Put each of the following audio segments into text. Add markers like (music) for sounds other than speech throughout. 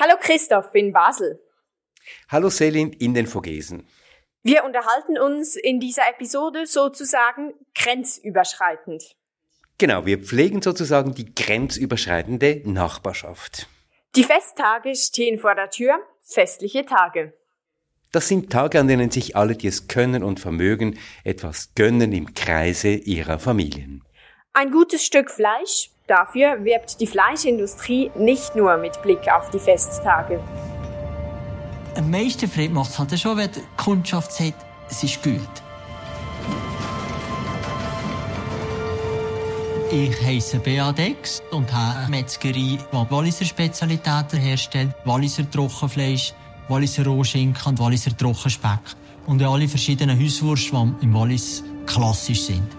Hallo Christoph in Basel. Hallo Selin in den Vogesen. Wir unterhalten uns in dieser Episode sozusagen grenzüberschreitend. Genau, wir pflegen sozusagen die grenzüberschreitende Nachbarschaft. Die Festtage stehen vor der Tür, festliche Tage. Das sind Tage, an denen sich alle, die es können und vermögen, etwas gönnen im Kreise ihrer Familien. Ein gutes Stück Fleisch, dafür wirbt die Fleischindustrie nicht nur mit Blick auf die Festtage. Am meisten Freude macht es halt schon, wenn die Kundschaft sagt, es ist gut. Ich heiße Beadex und habe eine Metzgerei, die Walliser Spezialitäten herstellt. Walliser Trockenfleisch, Walliser Rohschinken und Walliser Trockenspeck. Und alle verschiedenen Hauswurst, die im Wallis klassisch sind.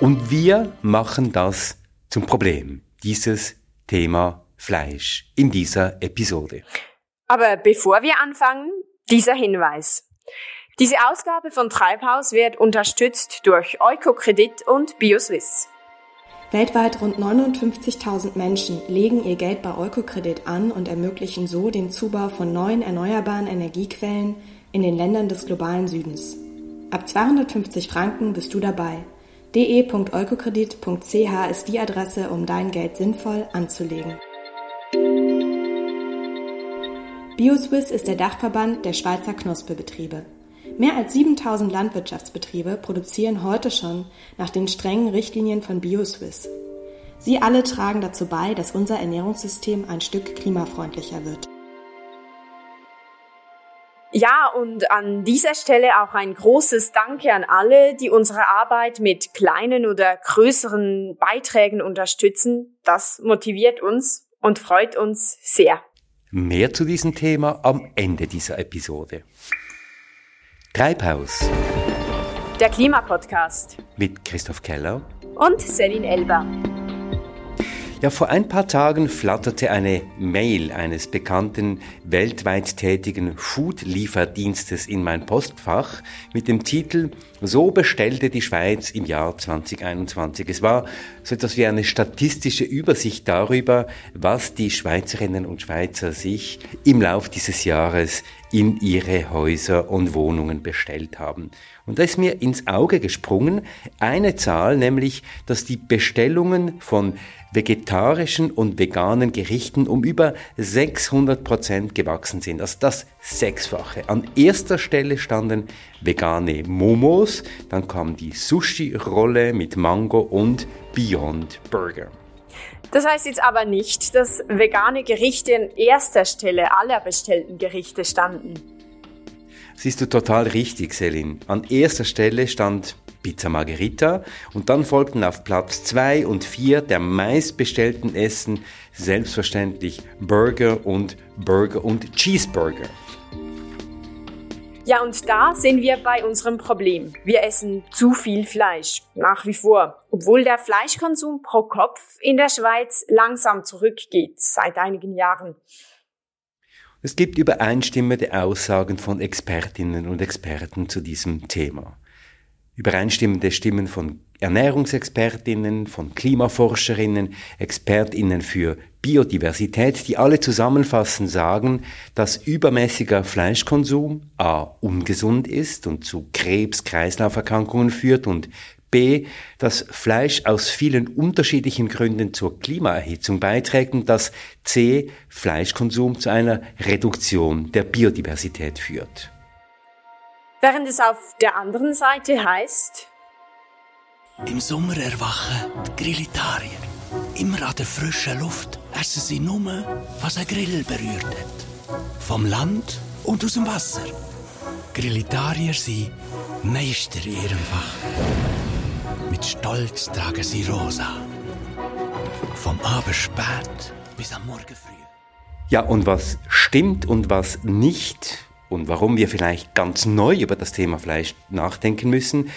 Und wir machen das zum Problem, dieses Thema Fleisch in dieser Episode. Aber bevor wir anfangen, dieser Hinweis. Diese Ausgabe von Treibhaus wird unterstützt durch Eukokredit und BioSwiss. Weltweit rund 59.000 Menschen legen ihr Geld bei Eukokredit an und ermöglichen so den Zubau von neuen erneuerbaren Energiequellen in den Ländern des globalen Südens. Ab 250 Franken bist du dabei. de.eukokredit.ch ist die Adresse, um dein Geld sinnvoll anzulegen. BioSwiss ist der Dachverband der Schweizer Knusperbetriebe. Mehr als 7000 Landwirtschaftsbetriebe produzieren heute schon nach den strengen Richtlinien von BioSwiss. Sie alle tragen dazu bei, dass unser Ernährungssystem ein Stück klimafreundlicher wird. Ja, und an dieser Stelle auch ein großes Danke an alle, die unsere Arbeit mit kleinen oder größeren Beiträgen unterstützen. Das motiviert uns und freut uns sehr. Mehr zu diesem Thema am Ende dieser Episode. Treibhaus. Der Klimapodcast. Mit Christoph Keller. Und Selin Elber. Ja, vor ein paar Tagen flatterte eine Mail eines bekannten weltweit tätigen Food-Lieferdienstes in mein Postfach mit dem Titel So bestellte die Schweiz im Jahr 2021. Es war so etwas wie eine statistische Übersicht darüber, was die Schweizerinnen und Schweizer sich im Lauf dieses Jahres in ihre Häuser und Wohnungen bestellt haben. Und da ist mir ins Auge gesprungen eine Zahl, nämlich, dass die Bestellungen von vegetarischen und veganen Gerichten um über 600 Prozent gewachsen sind. Also das Sechsfache. An erster Stelle standen vegane Momos, dann kam die Sushi-Rolle mit Mango und Beyond Burger. Das heißt jetzt aber nicht, dass vegane Gerichte an erster Stelle aller bestellten Gerichte standen. Siehst du total richtig, Selin. An erster Stelle stand Pizza Margherita und dann folgten auf Platz 2 und 4 der meistbestellten Essen selbstverständlich Burger und Burger und Cheeseburger. Ja, und da sind wir bei unserem Problem. Wir essen zu viel Fleisch, nach wie vor, obwohl der Fleischkonsum pro Kopf in der Schweiz langsam zurückgeht seit einigen Jahren. Es gibt übereinstimmende Aussagen von Expertinnen und Experten zu diesem Thema übereinstimmende Stimmen von Ernährungsexpertinnen, von Klimaforscherinnen, Expertinnen für Biodiversität, die alle zusammenfassend sagen, dass übermäßiger Fleischkonsum a. ungesund ist und zu Krebs-Kreislauferkrankungen führt und b. dass Fleisch aus vielen unterschiedlichen Gründen zur Klimaerhitzung beiträgt und dass c. Fleischkonsum zu einer Reduktion der Biodiversität führt. Während es auf der anderen Seite heißt, im Sommer erwachen die Grillitarier. Immer an der frischen Luft essen sie nur, was ein Grill berührt hat. Vom Land und aus dem Wasser. Grillitarier sind Meister in ihrem Fach. Mit Stolz tragen sie rosa. Vom Abend spät bis am Morgen früh. Ja, und was stimmt und was nicht, und warum wir vielleicht ganz neu über das Thema Fleisch nachdenken müssen,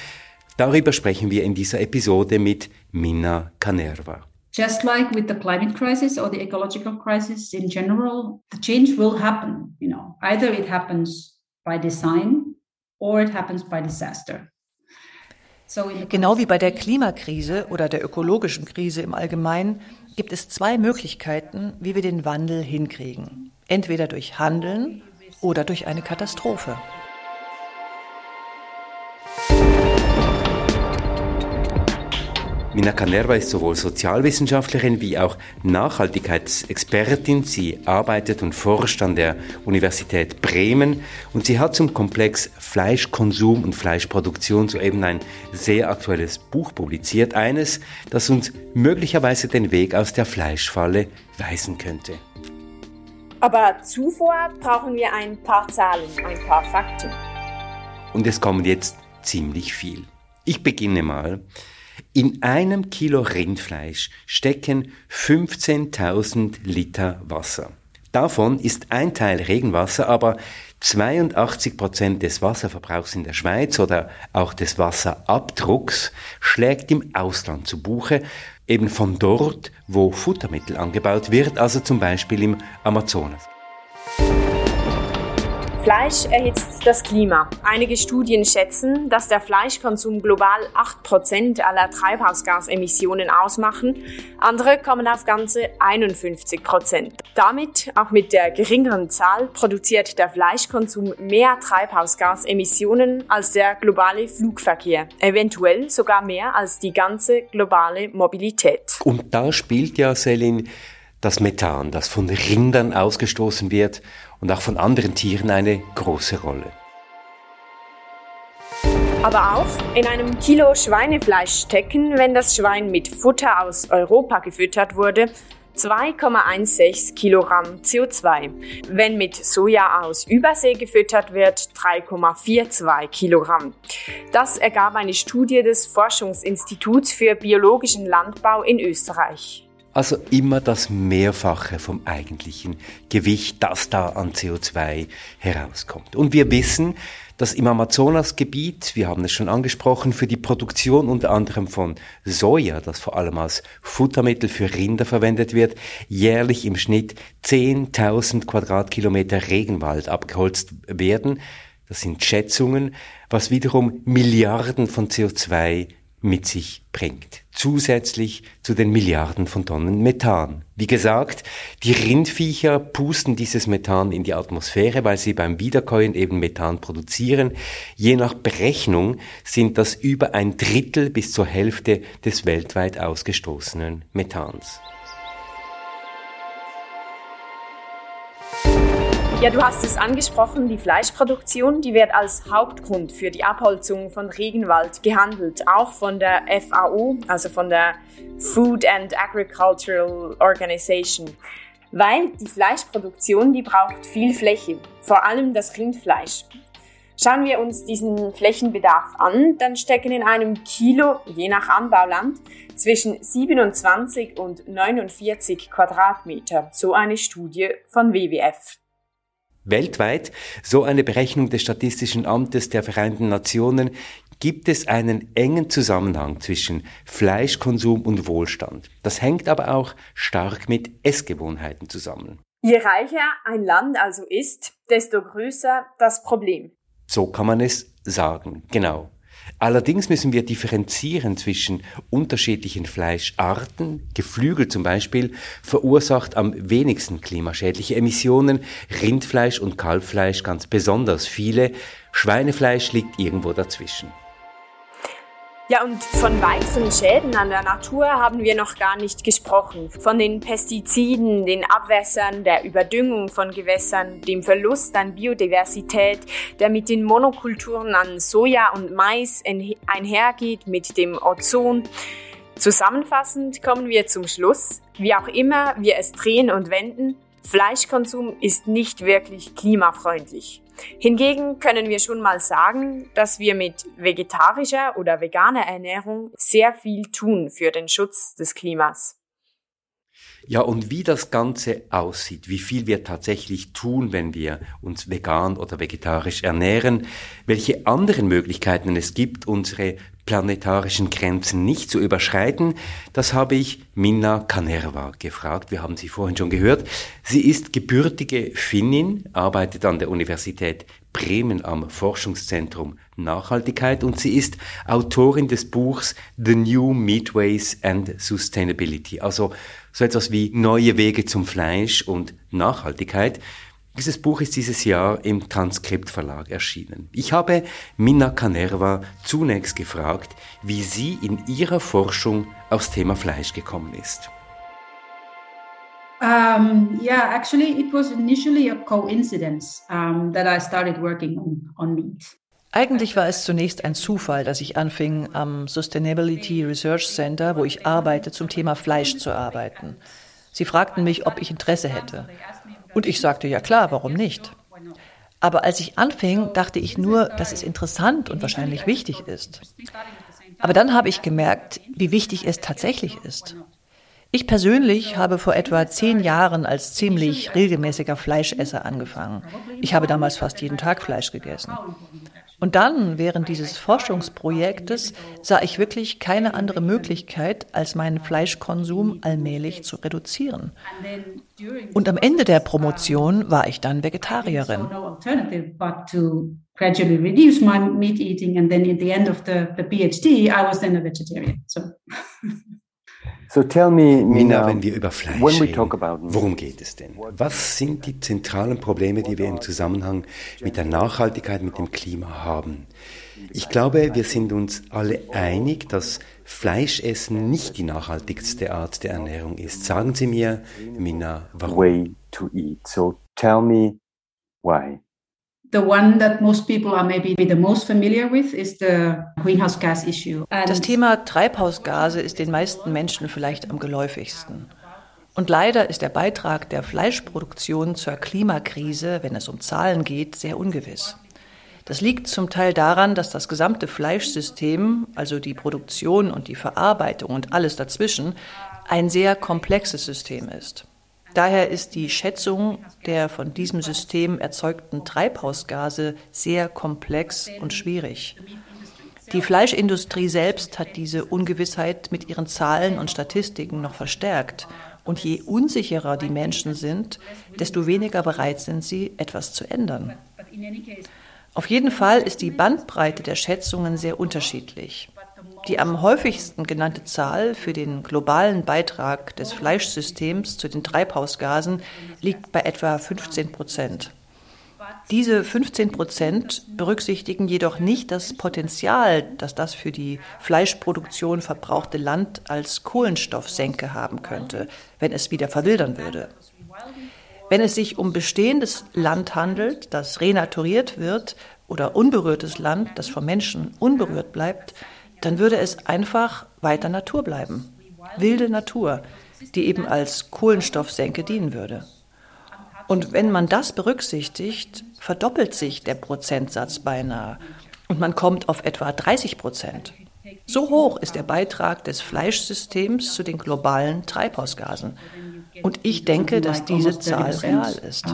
darüber sprechen wir in dieser Episode mit Minna Canerva. Just like with the climate crisis or the ecological crisis in general, the change will happen. You know, either it happens by design or it happens by disaster. Genau wie bei der Klimakrise oder der ökologischen Krise im Allgemeinen gibt es zwei Möglichkeiten, wie wir den Wandel hinkriegen. Entweder durch Handeln oder durch eine Katastrophe. Mina Canerva ist sowohl Sozialwissenschaftlerin wie auch Nachhaltigkeitsexpertin. Sie arbeitet und forscht an der Universität Bremen und sie hat zum Komplex Fleischkonsum und Fleischproduktion soeben ein sehr aktuelles Buch publiziert. Eines, das uns möglicherweise den Weg aus der Fleischfalle weisen könnte. Aber zuvor brauchen wir ein paar Zahlen, ein paar Fakten. Und es kommen jetzt ziemlich viel. Ich beginne mal. In einem Kilo Rindfleisch stecken 15.000 Liter Wasser. Davon ist ein Teil Regenwasser, aber 82 Prozent des Wasserverbrauchs in der Schweiz oder auch des Wasserabdrucks schlägt im Ausland zu Buche, eben von dort, wo Futtermittel angebaut wird, also zum Beispiel im Amazonas. Fleisch erhitzt das Klima. Einige Studien schätzen, dass der Fleischkonsum global 8% aller Treibhausgasemissionen ausmachen. Andere kommen auf ganze 51%. Damit, auch mit der geringeren Zahl, produziert der Fleischkonsum mehr Treibhausgasemissionen als der globale Flugverkehr. Eventuell sogar mehr als die ganze globale Mobilität. Und da spielt ja, Selin, das Methan, das von Rindern ausgestoßen wird und auch von anderen Tieren eine große Rolle. Aber auch in einem Kilo Schweinefleisch stecken, wenn das Schwein mit Futter aus Europa gefüttert wurde, 2,16 Kilogramm CO2. Wenn mit Soja aus Übersee gefüttert wird, 3,42 Kilogramm. Das ergab eine Studie des Forschungsinstituts für biologischen Landbau in Österreich. Also immer das Mehrfache vom eigentlichen Gewicht, das da an CO2 herauskommt. Und wir wissen, dass im Amazonasgebiet, wir haben es schon angesprochen, für die Produktion unter anderem von Soja, das vor allem als Futtermittel für Rinder verwendet wird, jährlich im Schnitt 10.000 Quadratkilometer Regenwald abgeholzt werden. Das sind Schätzungen, was wiederum Milliarden von CO2 mit sich bringt. Zusätzlich zu den Milliarden von Tonnen Methan. Wie gesagt, die Rindviecher pusten dieses Methan in die Atmosphäre, weil sie beim Wiederkäuen eben Methan produzieren. Je nach Berechnung sind das über ein Drittel bis zur Hälfte des weltweit ausgestoßenen Methans. Ja, du hast es angesprochen, die Fleischproduktion, die wird als Hauptgrund für die Abholzung von Regenwald gehandelt, auch von der FAO, also von der Food and Agricultural Organization. Weil die Fleischproduktion, die braucht viel Fläche, vor allem das Rindfleisch. Schauen wir uns diesen Flächenbedarf an, dann stecken in einem Kilo, je nach Anbauland, zwischen 27 und 49 Quadratmeter, so eine Studie von WWF weltweit, so eine Berechnung des Statistischen Amtes der Vereinten Nationen, gibt es einen engen Zusammenhang zwischen Fleischkonsum und Wohlstand. Das hängt aber auch stark mit Essgewohnheiten zusammen. Je reicher ein Land also ist, desto größer das Problem. So kann man es sagen, genau. Allerdings müssen wir differenzieren zwischen unterschiedlichen Fleischarten. Geflügel zum Beispiel verursacht am wenigsten klimaschädliche Emissionen, Rindfleisch und Kalbfleisch ganz besonders viele, Schweinefleisch liegt irgendwo dazwischen. Ja, und von weiteren Schäden an der Natur haben wir noch gar nicht gesprochen. Von den Pestiziden, den Abwässern, der Überdüngung von Gewässern, dem Verlust an Biodiversität, der mit den Monokulturen an Soja und Mais einhergeht, mit dem Ozon. Zusammenfassend kommen wir zum Schluss, wie auch immer wir es drehen und wenden, Fleischkonsum ist nicht wirklich klimafreundlich. Hingegen können wir schon mal sagen, dass wir mit vegetarischer oder veganer Ernährung sehr viel tun für den Schutz des Klimas. Ja, und wie das Ganze aussieht, wie viel wir tatsächlich tun, wenn wir uns vegan oder vegetarisch ernähren, welche anderen Möglichkeiten es gibt, unsere planetarischen Grenzen nicht zu überschreiten, das habe ich Minna Kanerva gefragt. Wir haben sie vorhin schon gehört. Sie ist gebürtige Finnin, arbeitet an der Universität Bremen am Forschungszentrum Nachhaltigkeit und sie ist Autorin des Buchs The New Meatways and Sustainability, also so etwas wie neue Wege zum Fleisch und Nachhaltigkeit. Dieses Buch ist dieses Jahr im Transkript Verlag erschienen. Ich habe Minna Canerva zunächst gefragt, wie sie in ihrer Forschung aufs Thema Fleisch gekommen ist. Um, yeah, actually, it was initially a coincidence um, that I started working on, on meat. Eigentlich war es zunächst ein Zufall, dass ich anfing, am Sustainability Research Center, wo ich arbeite, zum Thema Fleisch zu arbeiten. Sie fragten mich, ob ich Interesse hätte. Und ich sagte, ja klar, warum nicht? Aber als ich anfing, dachte ich nur, dass es interessant und wahrscheinlich wichtig ist. Aber dann habe ich gemerkt, wie wichtig es tatsächlich ist. Ich persönlich habe vor etwa zehn Jahren als ziemlich regelmäßiger Fleischesser angefangen. Ich habe damals fast jeden Tag Fleisch gegessen. Und dann, während dieses Forschungsprojektes, sah ich wirklich keine andere Möglichkeit, als meinen Fleischkonsum allmählich zu reduzieren. Und am Ende der Promotion war ich dann Vegetarierin. gradually reduce my meat eating and then at the end of the, the PhD I was then a vegetarian. So (laughs) So tell me, Mina, wenn wir über Fleisch reden, worum geht es denn? Was sind die zentralen Probleme, die wir im Zusammenhang mit der Nachhaltigkeit, mit dem Klima haben? Ich glaube, wir sind uns alle einig, dass Fleischessen nicht die nachhaltigste Art der Ernährung ist. Sagen Sie mir, Mina, warum? Way to eat. So tell me why. The one that most people are maybe the most familiar with is the greenhouse gas issue. Das Thema Treibhausgase ist den meisten Menschen vielleicht am geläufigsten. Und leider ist der Beitrag der Fleischproduktion zur Klimakrise, wenn es um Zahlen geht, sehr ungewiss. Das liegt zum Teil daran, dass das gesamte Fleischsystem, also die Produktion und die Verarbeitung und alles dazwischen, ein sehr komplexes System ist. Daher ist die Schätzung der von diesem System erzeugten Treibhausgase sehr komplex und schwierig. Die Fleischindustrie selbst hat diese Ungewissheit mit ihren Zahlen und Statistiken noch verstärkt. Und je unsicherer die Menschen sind, desto weniger bereit sind sie, etwas zu ändern. Auf jeden Fall ist die Bandbreite der Schätzungen sehr unterschiedlich. Die am häufigsten genannte Zahl für den globalen Beitrag des Fleischsystems zu den Treibhausgasen liegt bei etwa 15 Prozent. Diese 15 Prozent berücksichtigen jedoch nicht das Potenzial, das das für die Fleischproduktion verbrauchte Land als Kohlenstoffsenke haben könnte, wenn es wieder verwildern würde. Wenn es sich um bestehendes Land handelt, das renaturiert wird, oder unberührtes Land, das vom Menschen unberührt bleibt, dann würde es einfach weiter Natur bleiben. Wilde Natur, die eben als Kohlenstoffsenke dienen würde. Und wenn man das berücksichtigt, verdoppelt sich der Prozentsatz beinahe und man kommt auf etwa 30 Prozent. So hoch ist der Beitrag des Fleischsystems zu den globalen Treibhausgasen. Und ich denke, dass diese Zahl real ist.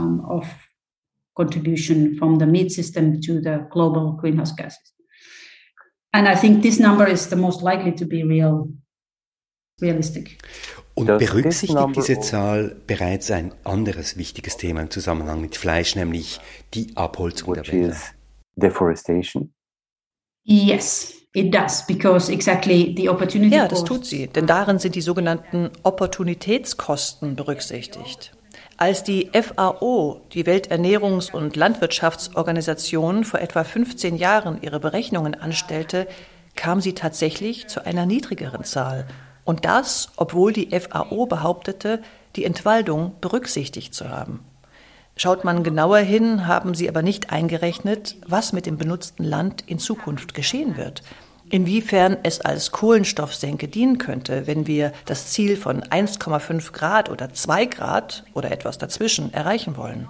Contribution from the meat system to the global greenhouse gases. And I think this number is the most likely to be real, realistic. Und berücksichtigt diese Zahl bereits ein anderes wichtiges Thema im Zusammenhang mit Fleisch, nämlich die Abholzung der Wälder? Deforestation. Yes, it does, because exactly the opportunity Ja, das tut sie, denn darin sind die sogenannten Opportunitätskosten berücksichtigt. Als die FAO, die Welternährungs- und Landwirtschaftsorganisation, vor etwa 15 Jahren ihre Berechnungen anstellte, kam sie tatsächlich zu einer niedrigeren Zahl. Und das, obwohl die FAO behauptete, die Entwaldung berücksichtigt zu haben. Schaut man genauer hin, haben sie aber nicht eingerechnet, was mit dem benutzten Land in Zukunft geschehen wird inwiefern es als Kohlenstoffsenke dienen könnte, wenn wir das Ziel von 1,5 Grad oder 2 Grad oder etwas dazwischen erreichen wollen.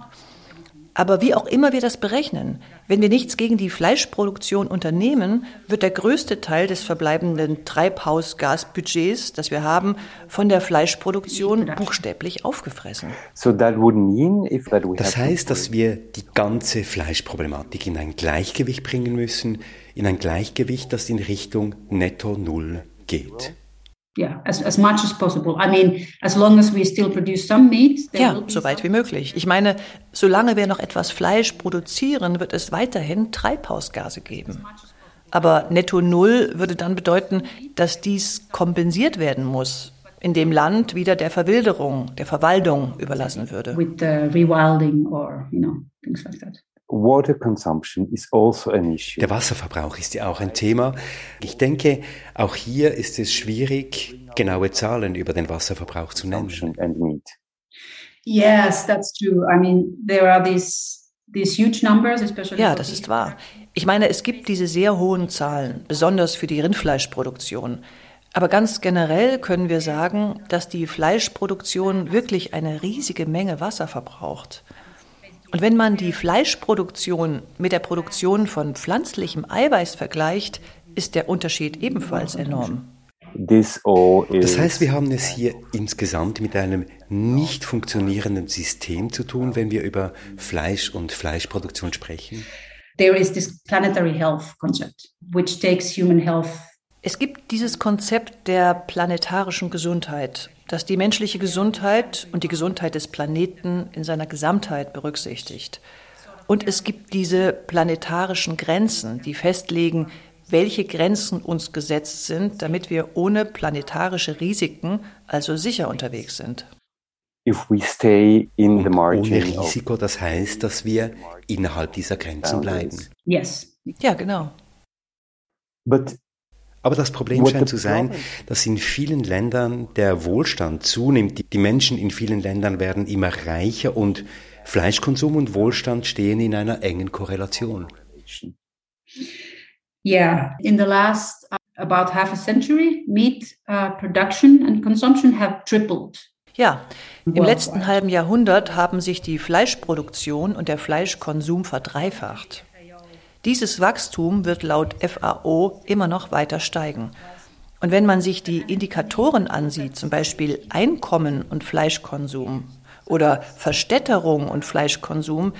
Aber wie auch immer wir das berechnen, wenn wir nichts gegen die Fleischproduktion unternehmen, wird der größte Teil des verbleibenden Treibhausgasbudgets, das wir haben, von der Fleischproduktion buchstäblich aufgefressen. Das heißt, dass wir die ganze Fleischproblematik in ein Gleichgewicht bringen müssen, in ein Gleichgewicht, das in Richtung Netto Null geht. Yeah, as, as much as possible. I mean, as long as we still produce some meat. Ja, so weit wie möglich. Ich meine, solange wir noch etwas Fleisch produzieren, wird es weiterhin Treibhausgase geben. Aber netto Null würde dann bedeuten, dass dies kompensiert werden muss, indem Land wieder der Verwilderung, der Verwaldung überlassen würde. With the rewilding or, you know, things like that. Water consumption is also an issue. Der Wasserverbrauch ist ja auch ein Thema. Ich denke, auch hier ist es schwierig, genaue Zahlen über den Wasserverbrauch zu nennen. Yes, that's true. I mean, there are these these huge numbers, especially Ja, das ist wahr. Ich meine, es gibt diese sehr hohen Zahlen, besonders für die Rindfleischproduktion. Aber ganz generell können wir sagen, dass die Fleischproduktion wirklich eine riesige Menge Wasser verbraucht. Und wenn man die Fleischproduktion mit der Produktion von pflanzlichem Eiweiß vergleicht, ist der Unterschied ebenfalls enorm. Das heißt, wir haben es hier insgesamt mit einem nicht funktionierenden System zu tun, wenn wir über Fleisch und Fleischproduktion sprechen. There is this planetary health concept, which takes human health es gibt dieses Konzept der planetarischen Gesundheit, das die menschliche Gesundheit und die Gesundheit des Planeten in seiner Gesamtheit berücksichtigt. Und es gibt diese planetarischen Grenzen, die festlegen, welche Grenzen uns gesetzt sind, damit wir ohne planetarische Risiken also sicher unterwegs sind. ohne Risiko, das heißt, dass wir innerhalb dieser Grenzen bleiben. Yes. Ja, genau. But aber das Problem scheint zu sein, dass in vielen Ländern der Wohlstand zunimmt. Die Menschen in vielen Ländern werden immer reicher und Fleischkonsum und Wohlstand stehen in einer engen Korrelation. Yeah, in the last uh, about half a century, meat uh, production and consumption have tripled. Ja, im letzten halben Jahrhundert haben sich die Fleischproduktion und der Fleischkonsum verdreifacht. Dieses Wachstum wird laut FAO immer noch weiter steigen. Und wenn man sich die Indikatoren ansieht, zum Beispiel Einkommen und Fleischkonsum oder Verstädterung und Fleischkonsum,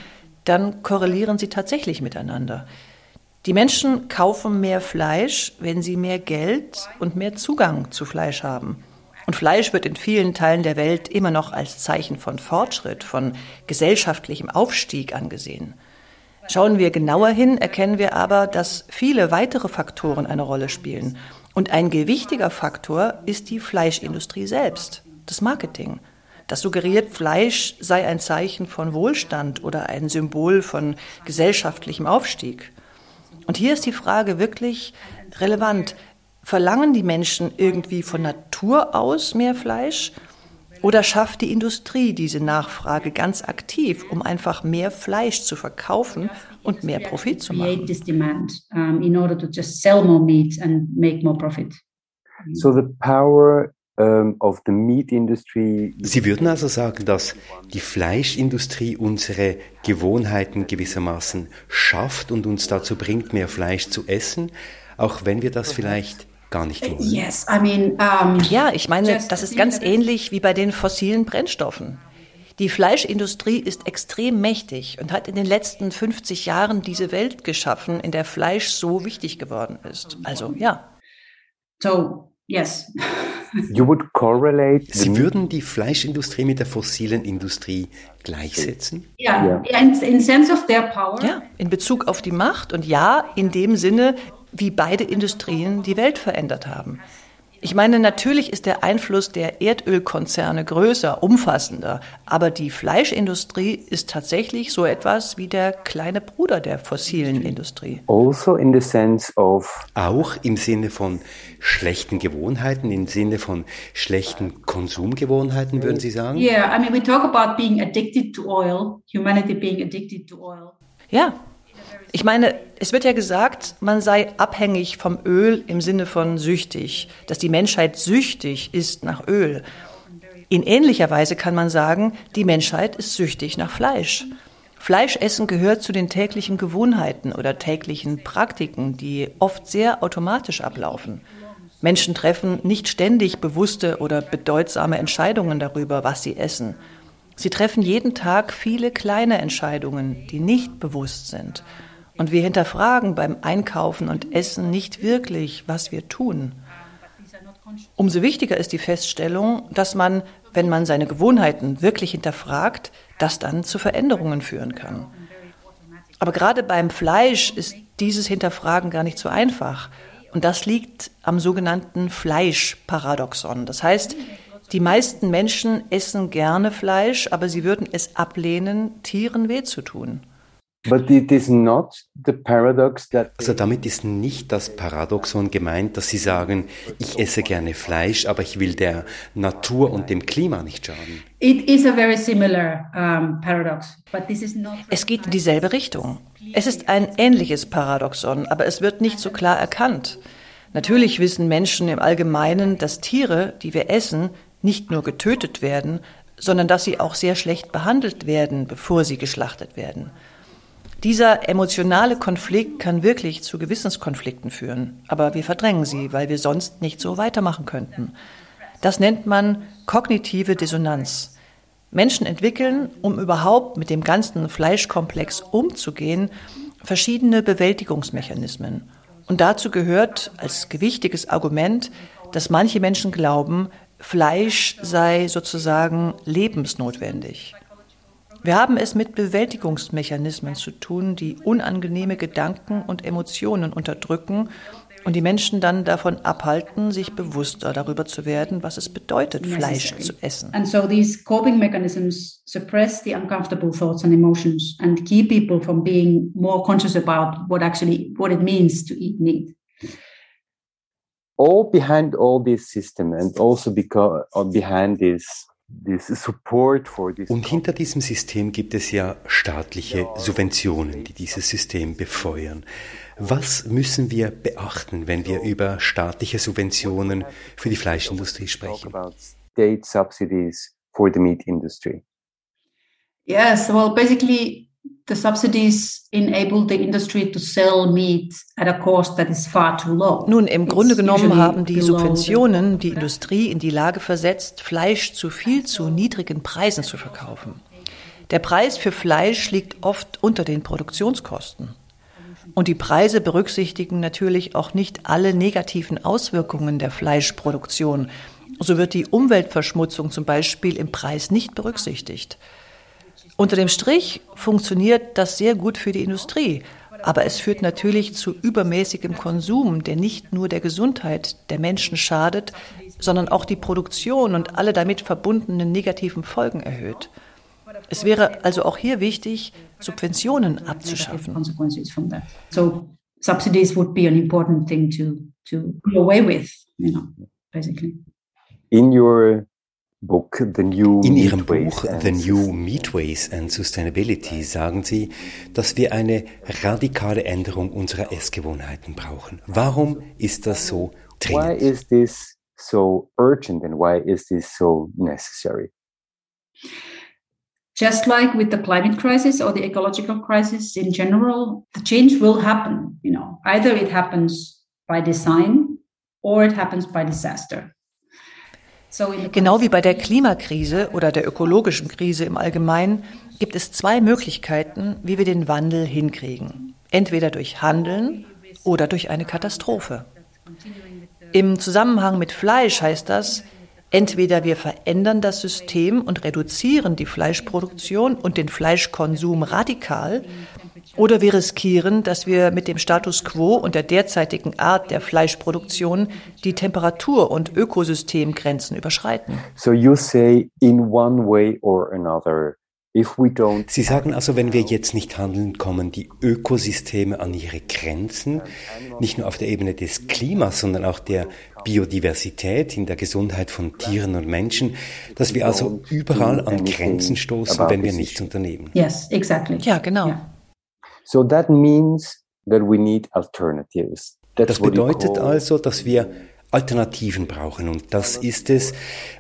dann korrelieren sie tatsächlich miteinander. Die Menschen kaufen mehr Fleisch, wenn sie mehr Geld und mehr Zugang zu Fleisch haben. Und Fleisch wird in vielen Teilen der Welt immer noch als Zeichen von Fortschritt, von gesellschaftlichem Aufstieg angesehen. Schauen wir genauer hin, erkennen wir aber, dass viele weitere Faktoren eine Rolle spielen. Und ein gewichtiger Faktor ist die Fleischindustrie selbst, das Marketing. Das suggeriert, Fleisch sei ein Zeichen von Wohlstand oder ein Symbol von gesellschaftlichem Aufstieg. Und hier ist die Frage wirklich relevant. Verlangen die Menschen irgendwie von Natur aus mehr Fleisch? Oder schafft die Industrie diese Nachfrage ganz aktiv, um einfach mehr Fleisch zu verkaufen und mehr Profit zu machen? So the power of the meat industry. Sie würden also sagen, dass die Fleischindustrie unsere Gewohnheiten gewissermaßen schafft und uns dazu bringt, mehr Fleisch zu essen, auch wenn wir das vielleicht gar nicht wollen. Yes, I mean, um, ja, ich meine, das ist ganz ähnlich wie bei den fossilen Brennstoffen. Die Fleischindustrie ist extrem mächtig und hat in den letzten 50 Jahren diese Welt geschaffen, in der Fleisch so wichtig geworden ist. Also ja. So, yes. (laughs) You would correlate Sie würden die Fleischindustrie mit der fossilen Industrie gleichsetzen? Ja, yeah. in, in sense of their power. Ja, in Bezug auf die Macht und ja, in dem Sinne, wie beide Industrien die Welt verändert haben. Ich meine, natürlich ist der Einfluss der Erdölkonzerne größer, umfassender, aber die Fleischindustrie ist tatsächlich so etwas wie der kleine Bruder der fossilen Industrie. Also in the sense of auch im Sinne von schlechten Gewohnheiten, im Sinne von schlechten Konsumgewohnheiten, würden Sie sagen? Yeah, I mean, we talk about being addicted to oil, humanity being addicted to oil. Ja, ich meine, es wird ja gesagt, man sei abhängig vom Öl im Sinne von süchtig, dass die Menschheit süchtig ist nach Öl. In ähnlicher Weise kann man sagen, die Menschheit ist süchtig nach Fleisch. Fleischessen gehört zu den täglichen Gewohnheiten oder täglichen Praktiken, die oft sehr automatisch ablaufen. Menschen treffen nicht ständig bewusste oder bedeutsame Entscheidungen darüber, was sie essen. Sie treffen jeden Tag viele kleine Entscheidungen, die nicht bewusst sind. Und wir hinterfragen beim Einkaufen und Essen nicht wirklich, was wir tun. Umso wichtiger ist die Feststellung, dass man, wenn man seine Gewohnheiten wirklich hinterfragt, das dann zu Veränderungen führen kann. Aber gerade beim Fleisch ist dieses Hinterfragen gar nicht so einfach. Und das liegt am sogenannten Fleischparadoxon. Das heißt, die meisten Menschen essen gerne Fleisch, aber sie würden es ablehnen, Tieren weh zu tun. Also damit ist nicht das Paradoxon gemeint, dass Sie sagen, ich esse gerne Fleisch, aber ich will der Natur und dem Klima nicht schaden. Es geht in dieselbe Richtung. Es ist ein ähnliches Paradoxon, aber es wird nicht so klar erkannt. Natürlich wissen Menschen im Allgemeinen, dass Tiere, die wir essen, nicht nur getötet werden, sondern dass sie auch sehr schlecht behandelt werden, bevor sie geschlachtet werden. Dieser emotionale Konflikt kann wirklich zu Gewissenskonflikten führen, aber wir verdrängen sie, weil wir sonst nicht so weitermachen könnten. Das nennt man kognitive Dissonanz. Menschen entwickeln, um überhaupt mit dem ganzen Fleischkomplex umzugehen, verschiedene Bewältigungsmechanismen. Und dazu gehört als gewichtiges Argument, dass manche Menschen glauben, Fleisch sei sozusagen lebensnotwendig. Wir haben es mit Bewältigungsmechanismen zu tun, die unangenehme Gedanken und Emotionen unterdrücken und die Menschen dann davon abhalten, sich bewusster darüber zu werden, was es bedeutet, Fleisch zu essen. And so these coping mechanisms suppress the uncomfortable thoughts and emotions and keep people from being more conscious about what actually what it means to eat meat. All behind all this system and also because behind this und hinter diesem System gibt es ja staatliche Subventionen, die dieses System befeuern. Was müssen wir beachten, wenn wir über staatliche Subventionen für die Fleischindustrie sprechen? State subsidies for the meat industry. Yes, well, basically the subsidies enable the industry to sell meat at a cost that is far too low. Nun, im Grunde genommen haben die Subventionen die Industrie in die Lage versetzt, Fleisch zu viel zu niedrigen Preisen zu verkaufen. Der Preis für Fleisch liegt oft unter den Produktionskosten. Und die Preise berücksichtigen natürlich auch nicht alle negativen Auswirkungen der Fleischproduktion. So wird die Umweltverschmutzung zum Beispiel im Preis nicht berücksichtigt. Unter dem Strich funktioniert das sehr gut für die Industrie, aber es führt natürlich zu übermäßigem Konsum, der nicht nur der Gesundheit der Menschen schadet, sondern auch die Produktion und alle damit verbundenen negativen Folgen erhöht. Es wäre also auch hier wichtig, Subventionen abzuschaffen. So subsidies would be an important thing to to do away with, you know, basically. In your Book, In Ihrem Buch The New Meatways and Sustainability sagen Sie, dass wir eine radikale Änderung unserer Essgewohnheiten brauchen. Warum ist das so dringend? Why is this so urgent and why is this so necessary? Just like with the climate crisis or the ecological crisis in general, the change will happen. You know, either it happens by design or it happens by disaster. Genau wie bei der Klimakrise oder der ökologischen Krise im Allgemeinen gibt es zwei Möglichkeiten, wie wir den Wandel hinkriegen. Entweder durch Handeln oder durch eine Katastrophe. Im Zusammenhang mit Fleisch heißt das, entweder wir verändern das System und reduzieren die Fleischproduktion und den Fleischkonsum radikal, oder wir riskieren, dass wir mit dem Status quo und der derzeitigen Art der Fleischproduktion die Temperatur- und Ökosystemgrenzen überschreiten. So you say in one way or another Sie sagen also, wenn wir jetzt nicht handeln, kommen die Ökosysteme an ihre Grenzen, nicht nur auf der Ebene des Klimas, sondern auch der Biodiversität, in der Gesundheit von Tieren und Menschen, dass wir also überall an Grenzen stoßen, wenn wir nichts unternehmen. Yes, exactly. Ja, genau. Yeah. So that means that we need alternatives. That's das bedeutet also, dass wir Alternativen brauchen. Und das ist es,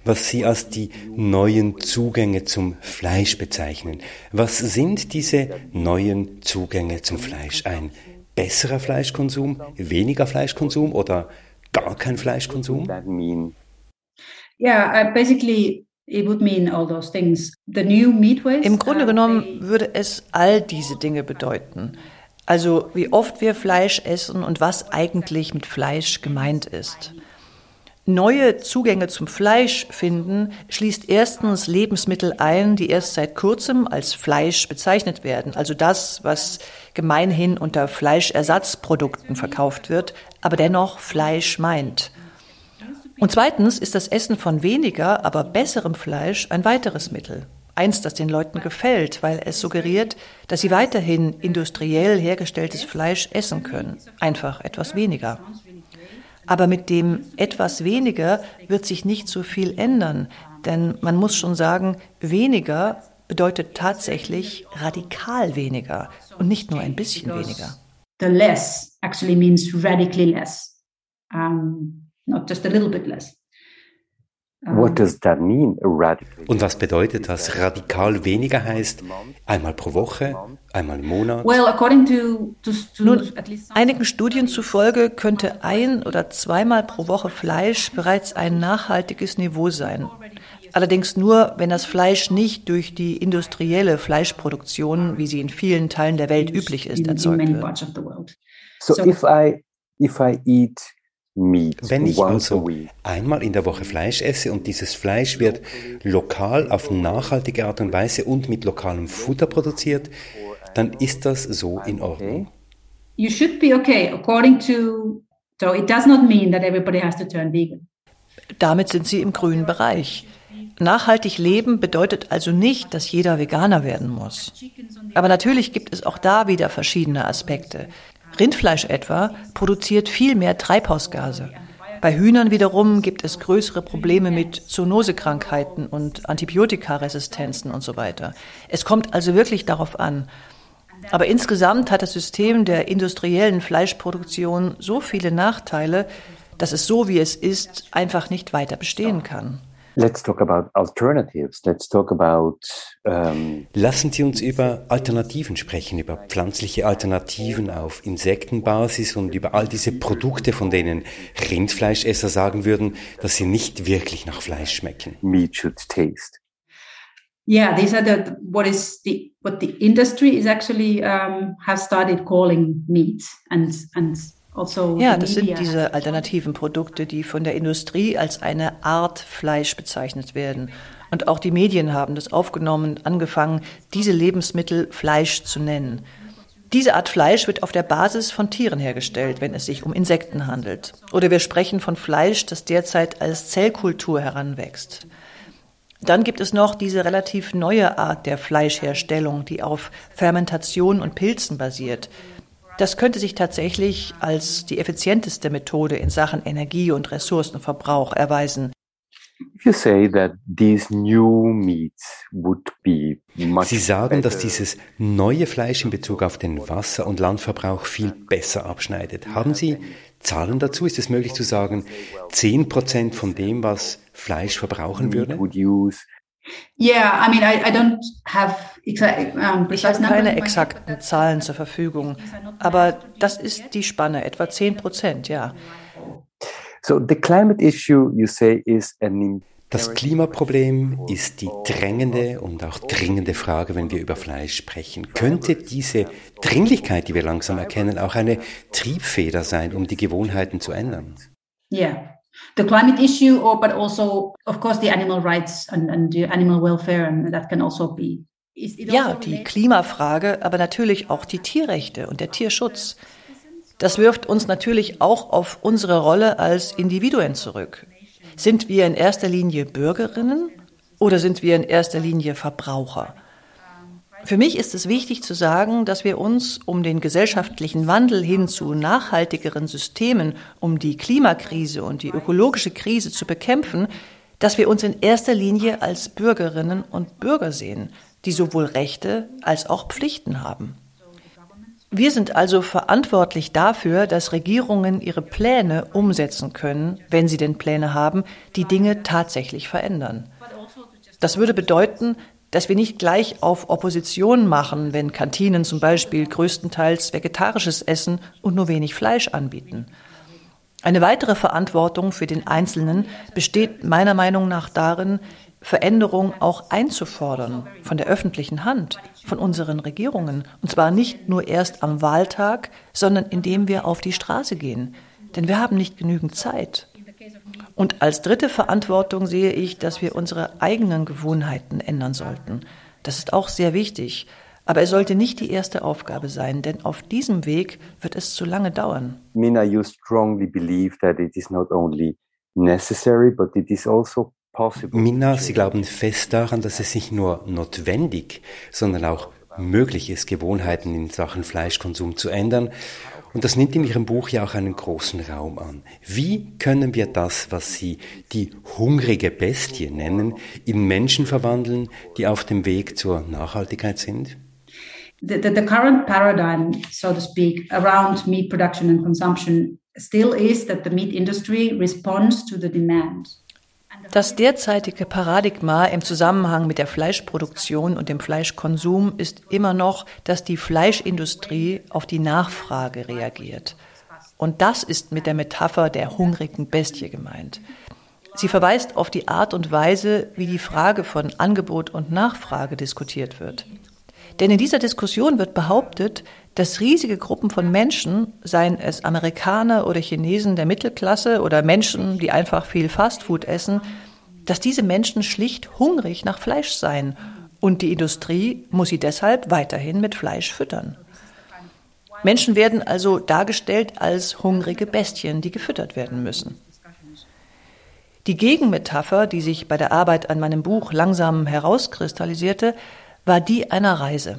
was Sie als die neuen Zugänge zum Fleisch bezeichnen. Was sind diese neuen Zugänge zum Fleisch? Ein besserer Fleischkonsum, weniger Fleischkonsum oder gar kein Fleischkonsum? Yeah, uh, basically im Grunde genommen würde es all diese Dinge bedeuten. Also wie oft wir Fleisch essen und was eigentlich mit Fleisch gemeint ist. Neue Zugänge zum Fleisch finden schließt erstens Lebensmittel ein, die erst seit kurzem als Fleisch bezeichnet werden, also das, was gemeinhin unter Fleischersatzprodukten verkauft wird, aber dennoch Fleisch meint. Und zweitens ist das Essen von weniger, aber besserem Fleisch ein weiteres Mittel. Eins, das den Leuten gefällt, weil es suggeriert, dass sie weiterhin industriell hergestelltes Fleisch essen können. Einfach etwas weniger. Aber mit dem etwas weniger wird sich nicht so viel ändern, denn man muss schon sagen, weniger bedeutet tatsächlich radikal weniger und nicht nur ein bisschen weniger. The less actually means radically less, not just a little bit less. What does that mean, Und was bedeutet das? Radikal weniger heißt einmal pro Woche, einmal im Monat? Well, according to, to, to Nun, einigen Studien zufolge könnte ein oder zweimal pro Woche Fleisch bereits ein nachhaltiges Niveau sein. Allerdings nur, wenn das Fleisch nicht durch die industrielle Fleischproduktion, wie sie in vielen Teilen der Welt üblich ist, erzeugt wird. So if I if I eat wenn ich also einmal in der Woche Fleisch esse und dieses Fleisch wird lokal auf nachhaltige Art und Weise und mit lokalem Futter produziert, dann ist das so in Ordnung. You should be okay according to so it does not mean that everybody has to turn vegan. Damit sind Sie im grünen Bereich. Nachhaltig leben bedeutet also nicht, dass jeder Veganer werden muss. Aber natürlich gibt es auch da wieder verschiedene Aspekte. Rindfleisch etwa produziert viel mehr Treibhausgase. Bei Hühnern wiederum gibt es größere Probleme mit Zoonosekrankheiten und Antibiotikaresistenzen und so weiter. Es kommt also wirklich darauf an. Aber insgesamt hat das System der industriellen Fleischproduktion so viele Nachteile, dass es so wie es ist einfach nicht weiter bestehen kann. Let's talk about alternatives. Let's talk about. Um Lassen Sie uns über Alternativen sprechen, über pflanzliche Alternativen auf Insektenbasis und über all diese Produkte, von denen Rindfleischesser sagen würden, dass sie nicht wirklich nach Fleisch schmecken. Meat should taste. Yeah, these are the what is the what the industry is actually um, have started calling meat and and ja, das sind diese alternativen Produkte, die von der Industrie als eine Art Fleisch bezeichnet werden. Und auch die Medien haben das aufgenommen und angefangen, diese Lebensmittel Fleisch zu nennen. Diese Art Fleisch wird auf der Basis von Tieren hergestellt, wenn es sich um Insekten handelt. Oder wir sprechen von Fleisch, das derzeit als Zellkultur heranwächst. Dann gibt es noch diese relativ neue Art der Fleischherstellung, die auf Fermentation und Pilzen basiert. Das könnte sich tatsächlich als die effizienteste Methode in Sachen Energie- und Ressourcenverbrauch erweisen. Sie sagen, dass dieses neue Fleisch in Bezug auf den Wasser- und Landverbrauch viel besser abschneidet. Haben Sie Zahlen dazu? Ist es möglich zu sagen, 10 Prozent von dem, was Fleisch verbrauchen würde? Yeah, I mean, I, I don't have exact, um, ich habe keine exakten Zahlen zur Verfügung, aber das ist die Spanne, etwa 10 Prozent, ja. So the climate issue, you say, is an das Klimaproblem ist die drängende und auch dringende Frage, wenn wir über Fleisch sprechen. Könnte diese Dringlichkeit, die wir langsam erkennen, auch eine Triebfeder sein, um die Gewohnheiten zu ändern? Ja, the climate issue, or but also, of course, the animal rights and, and the animal welfare, and that can also be. Ja, also die Klimafrage, aber natürlich auch die Tierrechte und der Tierschutz. Das wirft uns natürlich auch auf unsere Rolle als Individuen zurück. Sind wir in erster Linie Bürgerinnen oder sind wir in erster Linie Verbraucher? Für mich ist es wichtig zu sagen, dass wir uns um den gesellschaftlichen Wandel hin zu nachhaltigeren Systemen, um die Klimakrise und die ökologische Krise zu bekämpfen, dass wir uns in erster Linie als Bürgerinnen und Bürger sehen, die sowohl Rechte als auch Pflichten haben. Wir sind also verantwortlich dafür, dass Regierungen ihre Pläne umsetzen können, wenn sie denn Pläne haben, die Dinge tatsächlich verändern. Das würde bedeuten, dass wir nicht gleich auf Opposition machen, wenn Kantinen zum Beispiel größtenteils vegetarisches Essen und nur wenig Fleisch anbieten. Eine weitere Verantwortung für den Einzelnen besteht meiner Meinung nach darin, Veränderung auch einzufordern von der öffentlichen Hand, von unseren Regierungen. Und zwar nicht nur erst am Wahltag, sondern indem wir auf die Straße gehen. Denn wir haben nicht genügend Zeit. Und als dritte Verantwortung sehe ich, dass wir unsere eigenen Gewohnheiten ändern sollten. Das ist auch sehr wichtig. Aber es sollte nicht die erste Aufgabe sein, denn auf diesem Weg wird es zu lange dauern. Mina, you strongly believe that it is not only necessary, but it is also possible. Minna, Sie glauben fest daran, dass es nicht nur notwendig, sondern auch möglich ist, Gewohnheiten in Sachen Fleischkonsum zu ändern. Und das nimmt in Ihrem Buch ja auch einen großen Raum an. Wie können wir das, was Sie die hungrige Bestie nennen, in Menschen verwandeln, die auf dem Weg zur Nachhaltigkeit sind? The, the, the current paradigm, so to speak, around meat production and consumption still is that the meat industry responds to the demand. Das derzeitige Paradigma im Zusammenhang mit der Fleischproduktion und dem Fleischkonsum ist immer noch, dass die Fleischindustrie auf die Nachfrage reagiert. Und das ist mit der Metapher der hungrigen Bestie gemeint. Sie verweist auf die Art und Weise, wie die Frage von Angebot und Nachfrage diskutiert wird. Denn in dieser Diskussion wird behauptet, dass riesige Gruppen von Menschen, seien es Amerikaner oder Chinesen der Mittelklasse oder Menschen, die einfach viel Fastfood essen, dass diese Menschen schlicht hungrig nach Fleisch seien und die Industrie muss sie deshalb weiterhin mit Fleisch füttern. Menschen werden also dargestellt als hungrige Bestien, die gefüttert werden müssen. Die Gegenmetapher, die sich bei der Arbeit an meinem Buch langsam herauskristallisierte, war die einer Reise.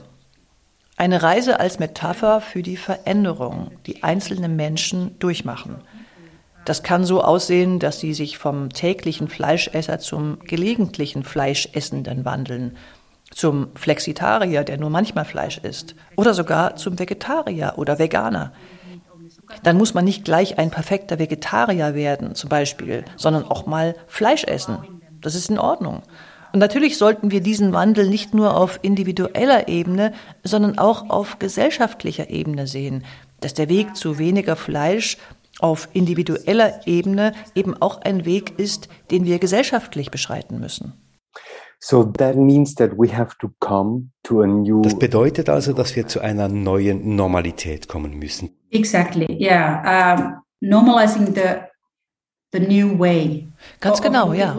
Eine Reise als Metapher für die Veränderung, die einzelne Menschen durchmachen. Das kann so aussehen, dass sie sich vom täglichen Fleischesser zum gelegentlichen Fleischessenden wandeln, zum Flexitarier, der nur manchmal Fleisch isst, oder sogar zum Vegetarier oder Veganer. Dann muss man nicht gleich ein perfekter Vegetarier werden, zum Beispiel, sondern auch mal Fleisch essen. Das ist in Ordnung. Und natürlich sollten wir diesen Wandel nicht nur auf individueller Ebene, sondern auch auf gesellschaftlicher Ebene sehen, dass der Weg zu weniger Fleisch auf individueller Ebene eben auch ein Weg ist, den wir gesellschaftlich beschreiten müssen. So that means that we have to come to a new Das bedeutet also, dass wir zu einer neuen Normalität kommen müssen. Exactly. Yeah. Um, normalizing the the new way. Ganz genau, ja.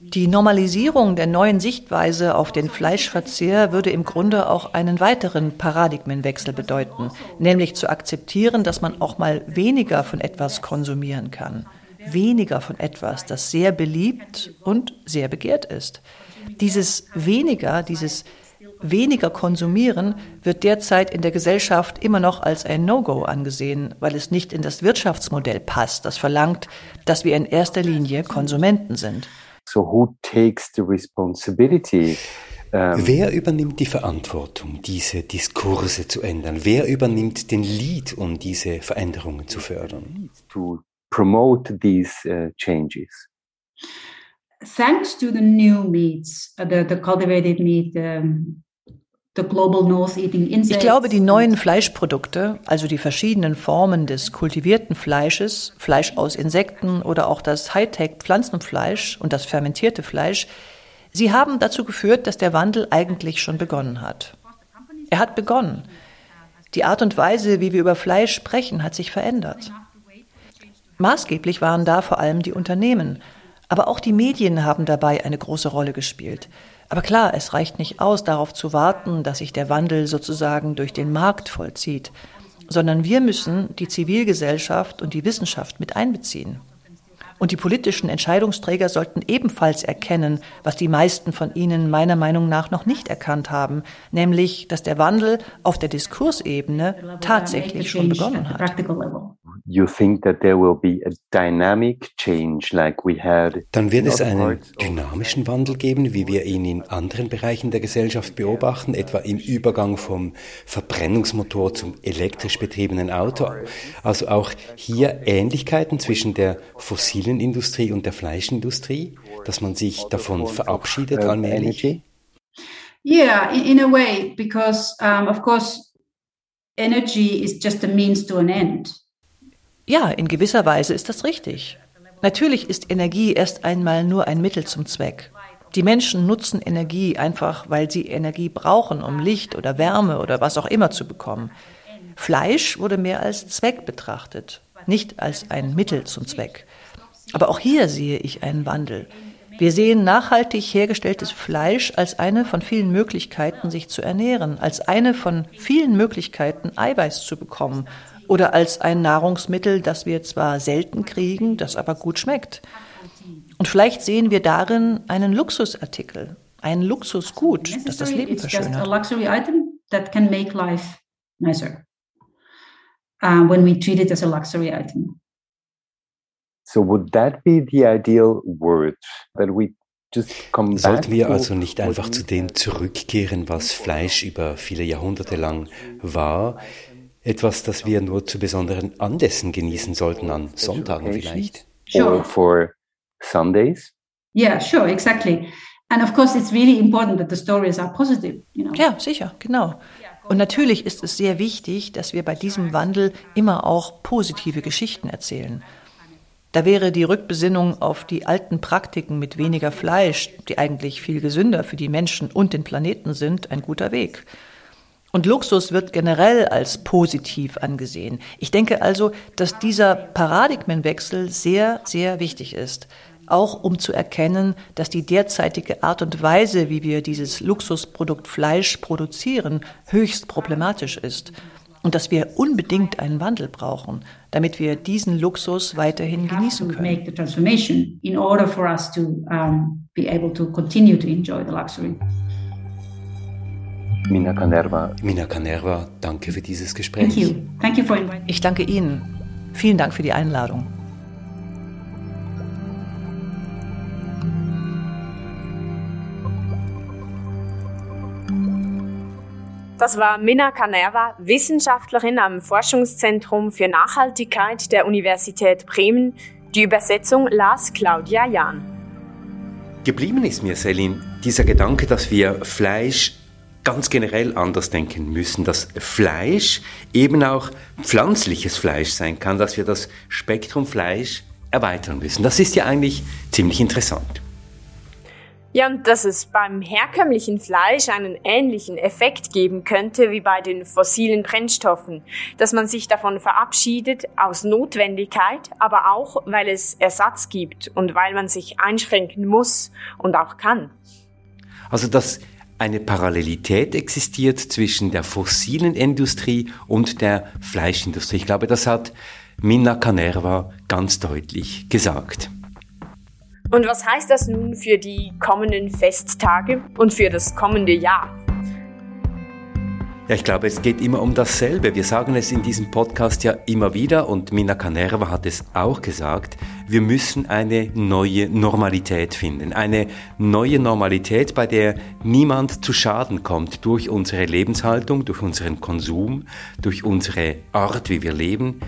Die Normalisierung der neuen Sichtweise auf den Fleischverzehr würde im Grunde auch einen weiteren Paradigmenwechsel bedeuten, nämlich zu akzeptieren, dass man auch mal weniger von etwas konsumieren kann. Weniger von etwas, das sehr beliebt und sehr begehrt ist. Dieses weniger, dieses weniger konsumieren wird derzeit in der Gesellschaft immer noch als ein No-Go angesehen, weil es nicht in das Wirtschaftsmodell passt, das verlangt, dass wir in erster Linie Konsumenten sind. So who takes the responsibility? Um, Wer übernimmt die Verantwortung, diese Diskurse zu ändern? Wer übernimmt den Lead, um diese Veränderungen zu fördern? To promote these uh, changes thanks to the new meats, uh, the, the cultivated meat, um, ich glaube, die neuen Fleischprodukte, also die verschiedenen Formen des kultivierten Fleisches, Fleisch aus Insekten oder auch das Hightech-Pflanzenfleisch und das fermentierte Fleisch, sie haben dazu geführt, dass der Wandel eigentlich schon begonnen hat. Er hat begonnen. Die Art und Weise, wie wir über Fleisch sprechen, hat sich verändert. Maßgeblich waren da vor allem die Unternehmen, aber auch die Medien haben dabei eine große Rolle gespielt. Aber klar, es reicht nicht aus, darauf zu warten, dass sich der Wandel sozusagen durch den Markt vollzieht, sondern wir müssen die Zivilgesellschaft und die Wissenschaft mit einbeziehen. Und die politischen Entscheidungsträger sollten ebenfalls erkennen, was die meisten von ihnen meiner Meinung nach noch nicht erkannt haben, nämlich, dass der Wandel auf der Diskursebene tatsächlich schon begonnen hat you think that there will be a dynamic change like we had dann wird es einen dynamischen Wandel geben, wie wir ihn in anderen Bereichen der Gesellschaft beobachten, etwa im Übergang vom Verbrennungsmotor zum elektrisch betriebenen Auto. Also auch hier Ähnlichkeiten zwischen der fossilen Industrie und der Fleischindustrie, dass man sich davon verabschiedet allmählich. Yeah, in, in a way, because um, of course energy is just a means to an end. Ja, in gewisser Weise ist das richtig. Natürlich ist Energie erst einmal nur ein Mittel zum Zweck. Die Menschen nutzen Energie einfach, weil sie Energie brauchen, um Licht oder Wärme oder was auch immer zu bekommen. Fleisch wurde mehr als Zweck betrachtet, nicht als ein Mittel zum Zweck. Aber auch hier sehe ich einen Wandel. Wir sehen nachhaltig hergestelltes Fleisch als eine von vielen Möglichkeiten, sich zu ernähren, als eine von vielen Möglichkeiten, Eiweiß zu bekommen oder als ein Nahrungsmittel, das wir zwar selten kriegen, das aber gut schmeckt. Und vielleicht sehen wir darin einen Luxusartikel, ein Luxusgut, das das Leben verschönert. Uh, when we treat it as a luxury item. So would that be the ideal word that we Sollten wir also nicht einfach zu dem zurückkehren, was Fleisch über viele Jahrhunderte lang war? Etwas, das wir nur zu besonderen Anlässen genießen sollten, an Sonntagen vielleicht? Or for Sundays? Yeah, sure, exactly. And of course, it's really important that the stories are positive. You know? Ja, sicher, genau. Und natürlich ist es sehr wichtig, dass wir bei diesem Wandel immer auch positive Geschichten erzählen. Da wäre die Rückbesinnung auf die alten Praktiken mit weniger Fleisch, die eigentlich viel gesünder für die Menschen und den Planeten sind, ein guter Weg. Und Luxus wird generell als positiv angesehen. Ich denke also, dass dieser Paradigmenwechsel sehr, sehr wichtig ist. Auch um zu erkennen, dass die derzeitige Art und Weise, wie wir dieses Luxusprodukt Fleisch produzieren, höchst problematisch ist und dass wir unbedingt einen Wandel brauchen, damit wir diesen Luxus weiterhin genießen können. Um. Mina Canerva. Mina Canerva, danke für dieses Gespräch. Thank you. Thank you for inviting. Ich danke Ihnen. Vielen Dank für die Einladung. Das war Minna Canerva, Wissenschaftlerin am Forschungszentrum für Nachhaltigkeit der Universität Bremen. Die Übersetzung las Claudia Jahn. Geblieben ist mir, Selin, dieser Gedanke, dass wir Fleisch ganz generell anders denken müssen, dass Fleisch eben auch pflanzliches Fleisch sein kann, dass wir das Spektrum Fleisch erweitern müssen. Das ist ja eigentlich ziemlich interessant. Ja, und dass es beim herkömmlichen Fleisch einen ähnlichen Effekt geben könnte wie bei den fossilen Brennstoffen, dass man sich davon verabschiedet aus Notwendigkeit, aber auch weil es Ersatz gibt und weil man sich einschränken muss und auch kann. Also dass eine Parallelität existiert zwischen der fossilen Industrie und der Fleischindustrie. Ich glaube, das hat Minna Canerva ganz deutlich gesagt. Und was heißt das nun für die kommenden Festtage und für das kommende Jahr? Ja, ich glaube, es geht immer um dasselbe. Wir sagen es in diesem Podcast ja immer wieder und Mina Canerva hat es auch gesagt. Wir müssen eine neue Normalität finden. Eine neue Normalität, bei der niemand zu Schaden kommt durch unsere Lebenshaltung, durch unseren Konsum, durch unsere Art, wie wir leben.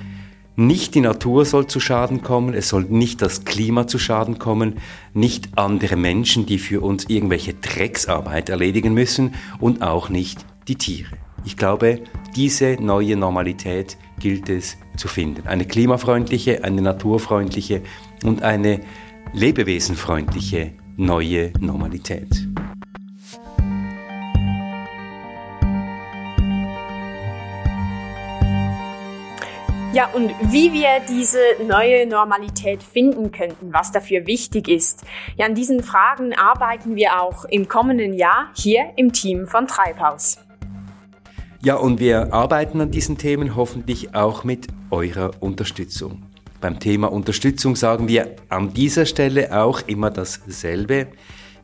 Nicht die Natur soll zu Schaden kommen, es soll nicht das Klima zu Schaden kommen, nicht andere Menschen, die für uns irgendwelche Drecksarbeit erledigen müssen und auch nicht die Tiere. Ich glaube, diese neue Normalität gilt es zu finden. Eine klimafreundliche, eine naturfreundliche und eine lebewesenfreundliche neue Normalität. Ja, und wie wir diese neue Normalität finden könnten, was dafür wichtig ist, ja, an diesen Fragen arbeiten wir auch im kommenden Jahr hier im Team von Treibhaus. Ja, und wir arbeiten an diesen Themen hoffentlich auch mit eurer Unterstützung. Beim Thema Unterstützung sagen wir an dieser Stelle auch immer dasselbe.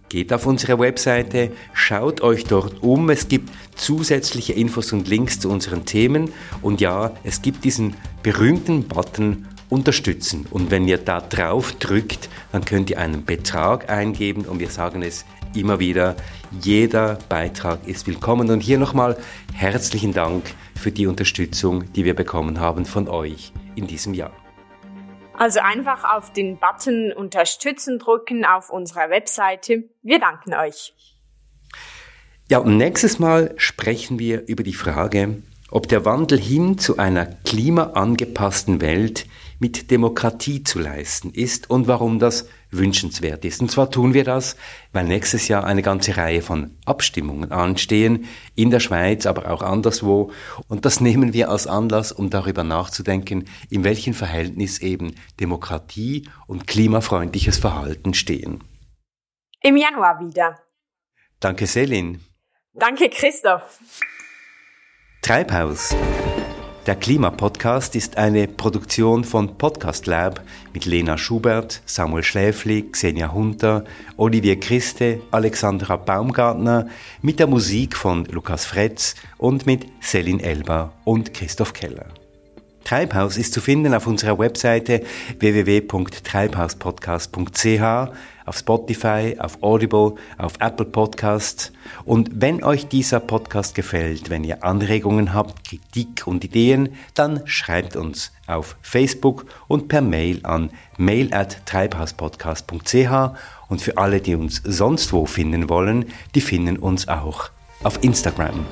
Geht auf unsere Webseite, schaut euch dort um. Es gibt zusätzliche Infos und Links zu unseren Themen. Und ja, es gibt diesen berühmten Button Unterstützen. Und wenn ihr da drauf drückt, dann könnt ihr einen Betrag eingeben. Und wir sagen es immer wieder, jeder Beitrag ist willkommen. Und hier nochmal herzlichen Dank für die Unterstützung, die wir bekommen haben von euch in diesem Jahr. Also einfach auf den Button Unterstützen drücken auf unserer Webseite. Wir danken euch. Ja, und nächstes Mal sprechen wir über die Frage, ob der Wandel hin zu einer klimaangepassten Welt mit Demokratie zu leisten ist und warum das wünschenswert ist. Und zwar tun wir das, weil nächstes Jahr eine ganze Reihe von Abstimmungen anstehen, in der Schweiz, aber auch anderswo. Und das nehmen wir als Anlass, um darüber nachzudenken, in welchem Verhältnis eben Demokratie und klimafreundliches Verhalten stehen. Im Januar wieder. Danke, Selin. Danke, Christoph. Treibhaus. Der Klimapodcast ist eine Produktion von Podcast Lab mit Lena Schubert, Samuel Schläfli, Xenia Hunter, Olivier Christe, Alexandra Baumgartner, mit der Musik von Lukas Fretz und mit Selin Elba und Christoph Keller. Treibhaus ist zu finden auf unserer Webseite www.treibhauspodcast.ch auf Spotify, auf Audible, auf Apple Podcasts. Und wenn euch dieser Podcast gefällt, wenn ihr Anregungen habt, Kritik und Ideen, dann schreibt uns auf Facebook und per Mail an mail at treibhauspodcast.ch und für alle, die uns sonst wo finden wollen, die finden uns auch auf Instagram.